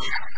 Yeah.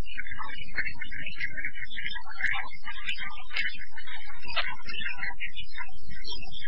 Thank you.